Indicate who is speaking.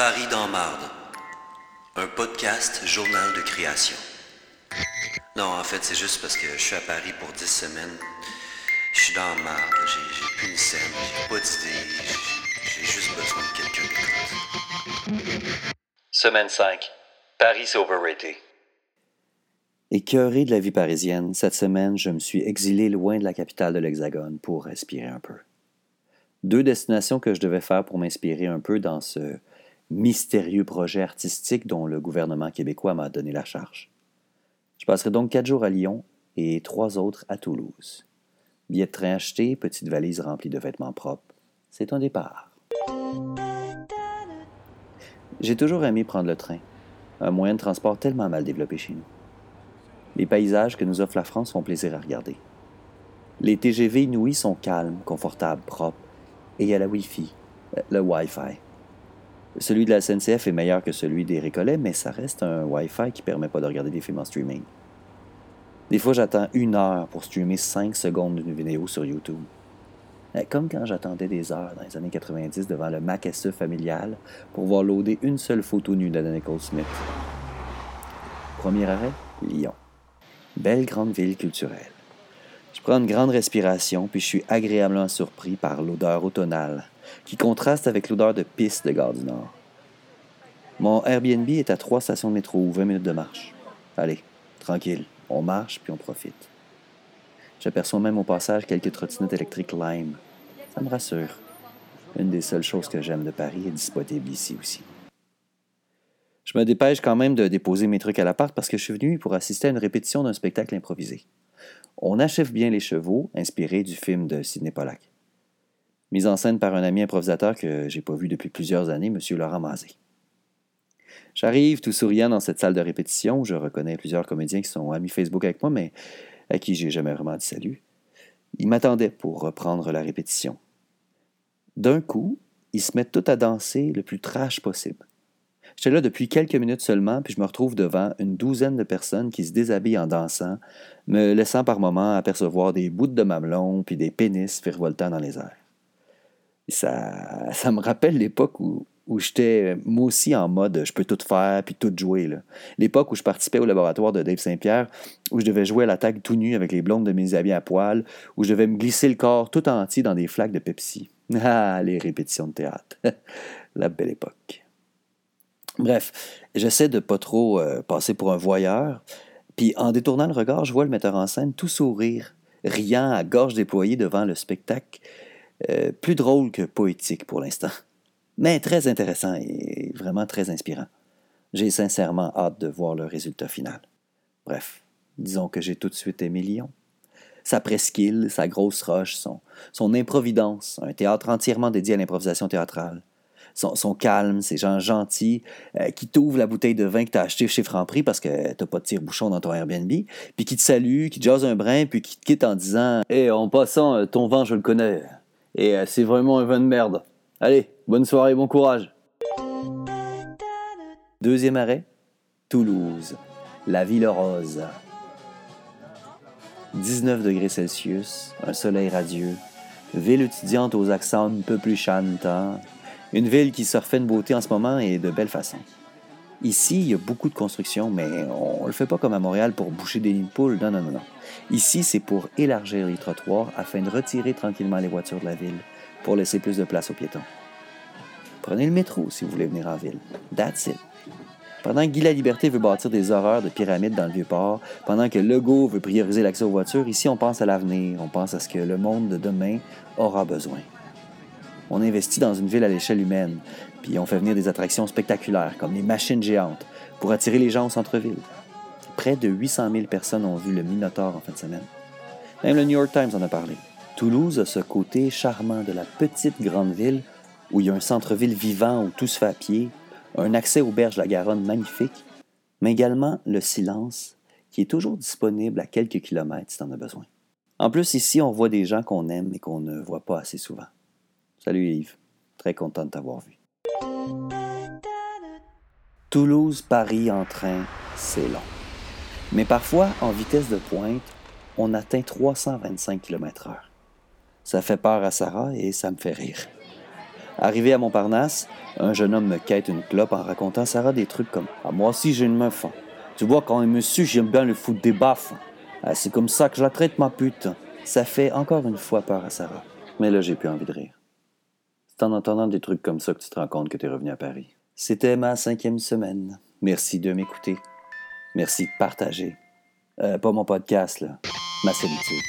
Speaker 1: Paris dans marde. Un podcast journal de création. Non, en fait, c'est juste parce que je suis à Paris pour 10 semaines. Je suis dans marde, j'ai, plus une scène, j'ai pas d'idée, j'ai, j'ai juste besoin de quelqu'un d'écoute. Semaine 5. Paris c'est overrated.
Speaker 2: Écœuré de la vie parisienne, cette semaine, je me suis exilé loin de la capitale de l'Hexagone pour respirer un peu. Deux destinations que je devais faire pour m'inspirer un peu dans ce mystérieux projet artistique dont le gouvernement québécois m'a donné la charge. Je passerai donc quatre jours à Lyon et trois autres à Toulouse. Billet de train acheté, petite valise remplie de vêtements propres. C'est un départ. J'ai toujours aimé prendre le train, un moyen de transport tellement mal développé chez nous. Les paysages que nous offre la France font plaisir à regarder. Les TGV inouïs sont calmes, confortables, propres, et il y a la Wi-Fi, euh, le Wi-Fi. Celui de la SNCF est meilleur que celui des Récollets, mais ça reste un Wi-Fi qui permet pas de regarder des films en streaming. Des fois, j'attends une heure pour streamer 5 secondes d'une vidéo sur YouTube. Euh, Comme quand j'attendais des heures dans les années 90 devant le Mac SE familial pour voir loader une seule photo nue d'Anna Nicole Smith. Premier arrêt, Lyon. Belle grande ville culturelle. Je prends une grande respiration, puis je suis agréablement surpris par l'odeur automnale, qui contraste avec l'odeur de piste de Gare du Nord. Mon Airbnb est à trois stations de métro ou 20 minutes de marche. Allez, tranquille, on marche puis on profite. J'aperçois même au passage quelques trottinettes électriques Lime. Ça me rassure. Une des seules choses que j'aime de Paris est disponible ici aussi. Je me dépêche quand même de déposer mes trucs à l'appart parce que je suis venu pour assister à une répétition d'un spectacle improvisé. On achève bien les chevaux, inspiré du film de Sidney Pollack. Mise en scène par un ami improvisateur que j'ai pas vu depuis plusieurs années, M. Laurent Mazé. J'arrive tout souriant dans cette salle de répétition je reconnais plusieurs comédiens qui sont amis Facebook avec moi, mais à qui j'ai jamais vraiment dit salut. Ils m'attendaient pour reprendre la répétition. D'un coup, ils se mettent tous à danser le plus trash possible. J'étais là depuis quelques minutes seulement, puis je me retrouve devant une douzaine de personnes qui se déshabillent en dansant, me laissant par moments apercevoir des bouts de mamelon puis des pénis virevoltant dans les airs. Ça, ça me rappelle l'époque où, où j'étais moi aussi en mode je peux tout faire puis tout jouer. L'époque où je participais au laboratoire de Dave Saint-Pierre, où je devais jouer à la tag tout nu avec les blondes de mes habits à poil, où je devais me glisser le corps tout entier dans des flaques de Pepsi. Ah, les répétitions de théâtre. la belle époque. Bref, j'essaie de pas trop euh, passer pour un voyeur, puis en détournant le regard, je vois le metteur en scène tout sourire, riant à gorge déployée devant le spectacle, euh, plus drôle que poétique pour l'instant, mais très intéressant et vraiment très inspirant. J'ai sincèrement hâte de voir le résultat final. Bref, disons que j'ai tout de suite aimé Lyon. Sa presqu'île, sa grosse roche, son, son improvidence, un théâtre entièrement dédié à l'improvisation théâtrale son, son calme, ces gens gentils euh, qui t'ouvrent la bouteille de vin que t'as acheté chez Franprix parce que t'as pas de tire-bouchon dans ton Airbnb, puis qui te saluent, qui te un brin, puis qui te quittent en disant « Hé, en passant, euh, ton vin, je le connais. Et euh, c'est vraiment un vin de merde. Allez, bonne soirée, bon courage. » Deuxième arrêt, Toulouse, la ville rose. 19 degrés Celsius, un soleil radieux, ville étudiante aux accents un peu plus chantants, une ville qui se refait une beauté en ce moment et de belle façon. Ici, il y a beaucoup de construction, mais on ne le fait pas comme à Montréal pour boucher des nids de poules. Non, non, non. Ici, c'est pour élargir les trottoirs afin de retirer tranquillement les voitures de la ville pour laisser plus de place aux piétons. Prenez le métro si vous voulez venir en ville. That's it. Pendant que Guy Liberté veut bâtir des horreurs de pyramides dans le Vieux-Port, pendant que Legault veut prioriser l'accès aux voitures, ici on pense à l'avenir, on pense à ce que le monde de demain aura besoin. On investit dans une ville à l'échelle humaine, puis on fait venir des attractions spectaculaires, comme les machines géantes, pour attirer les gens au centre-ville. Près de 800 000 personnes ont vu le Minotaure en fin de semaine. Même le New York Times en a parlé. Toulouse a ce côté charmant de la petite grande ville où il y a un centre-ville vivant où tout se fait à pied, un accès aux berges de la Garonne magnifique, mais également le silence qui est toujours disponible à quelques kilomètres si t'en as besoin. En plus, ici, on voit des gens qu'on aime et qu'on ne voit pas assez souvent. Salut Yves, très content de t'avoir vu. Toulouse-Paris en train, c'est long. Mais parfois, en vitesse de pointe, on atteint 325 km/h. Ça fait peur à Sarah et ça me fait rire. Arrivé à Montparnasse, un jeune homme me quête une clope en racontant à Sarah des trucs comme Ah, moi aussi j'ai une meuf. Tu vois, quand me suit, j'aime bien le foutre des baffes. Ah, c'est comme ça que je la traite, ma pute. Ça fait encore une fois peur à Sarah. Mais là, j'ai plus envie de rire. En entendant des trucs comme ça que tu te rends compte que tu es revenu à Paris. C'était ma cinquième semaine. Merci de m'écouter. Merci de partager. Euh, pas mon podcast, là. Ma solitude.